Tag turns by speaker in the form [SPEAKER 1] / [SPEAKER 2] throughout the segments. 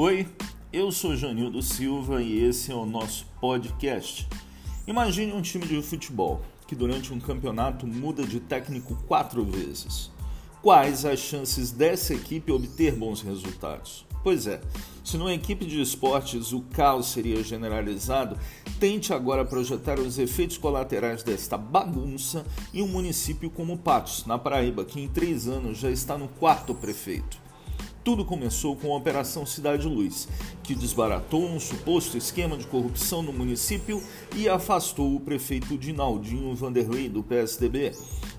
[SPEAKER 1] Oi, eu sou Janildo Silva e esse é o nosso podcast. Imagine um time de futebol que durante um campeonato muda de técnico quatro vezes. Quais as chances dessa equipe obter bons resultados? Pois é, se numa equipe de esportes o caos seria generalizado, tente agora projetar os efeitos colaterais desta bagunça em um município como Patos, na Paraíba, que em três anos já está no quarto prefeito. Tudo começou com a Operação Cidade Luz, que desbaratou um suposto esquema de corrupção no município e afastou o prefeito Dinaldinho Vanderlei do PSDB.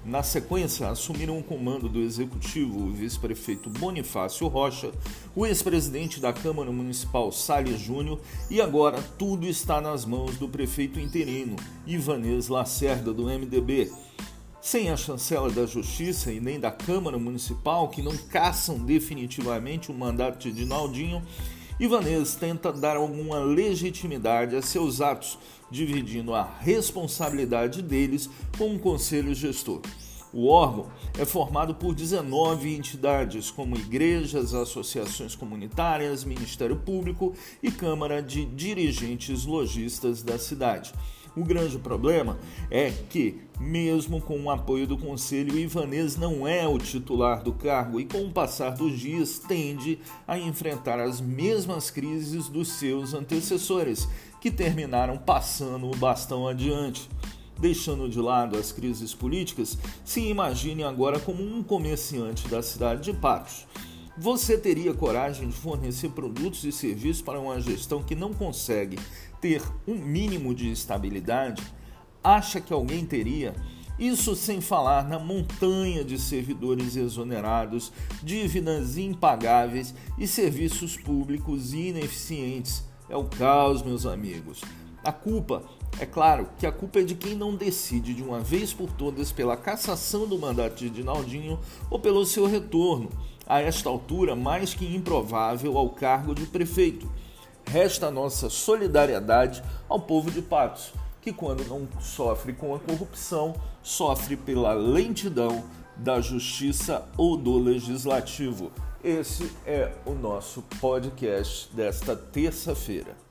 [SPEAKER 1] Na sequência, assumiram o comando do executivo o vice-prefeito Bonifácio Rocha, o ex-presidente da Câmara Municipal Salles Júnior e agora tudo está nas mãos do prefeito interino Ivanês Lacerda do MDB. Sem a chancela da Justiça e nem da Câmara Municipal, que não caçam definitivamente o mandato de Dinaldinho, Ivanês tenta dar alguma legitimidade a seus atos, dividindo a responsabilidade deles com o Conselho Gestor. O órgão é formado por 19 entidades, como igrejas, associações comunitárias, Ministério Público e Câmara de Dirigentes Logistas da cidade. O grande problema é que, mesmo com o apoio do Conselho, Ivanês não é o titular do cargo e, com o passar dos dias, tende a enfrentar as mesmas crises dos seus antecessores, que terminaram passando o bastão adiante. Deixando de lado as crises políticas, se imagine agora como um comerciante da cidade de Patos. Você teria coragem de fornecer produtos e serviços para uma gestão que não consegue ter um mínimo de estabilidade? Acha que alguém teria? Isso sem falar na montanha de servidores exonerados, dívidas impagáveis e serviços públicos ineficientes. É o caos, meus amigos. A culpa, é claro que a culpa é de quem não decide de uma vez por todas pela cassação do mandato de Dinaldinho ou pelo seu retorno, a esta altura mais que improvável, ao cargo de prefeito. Resta a nossa solidariedade ao povo de Patos, que quando não sofre com a corrupção, sofre pela lentidão da justiça ou do legislativo. Esse é o nosso podcast desta terça-feira.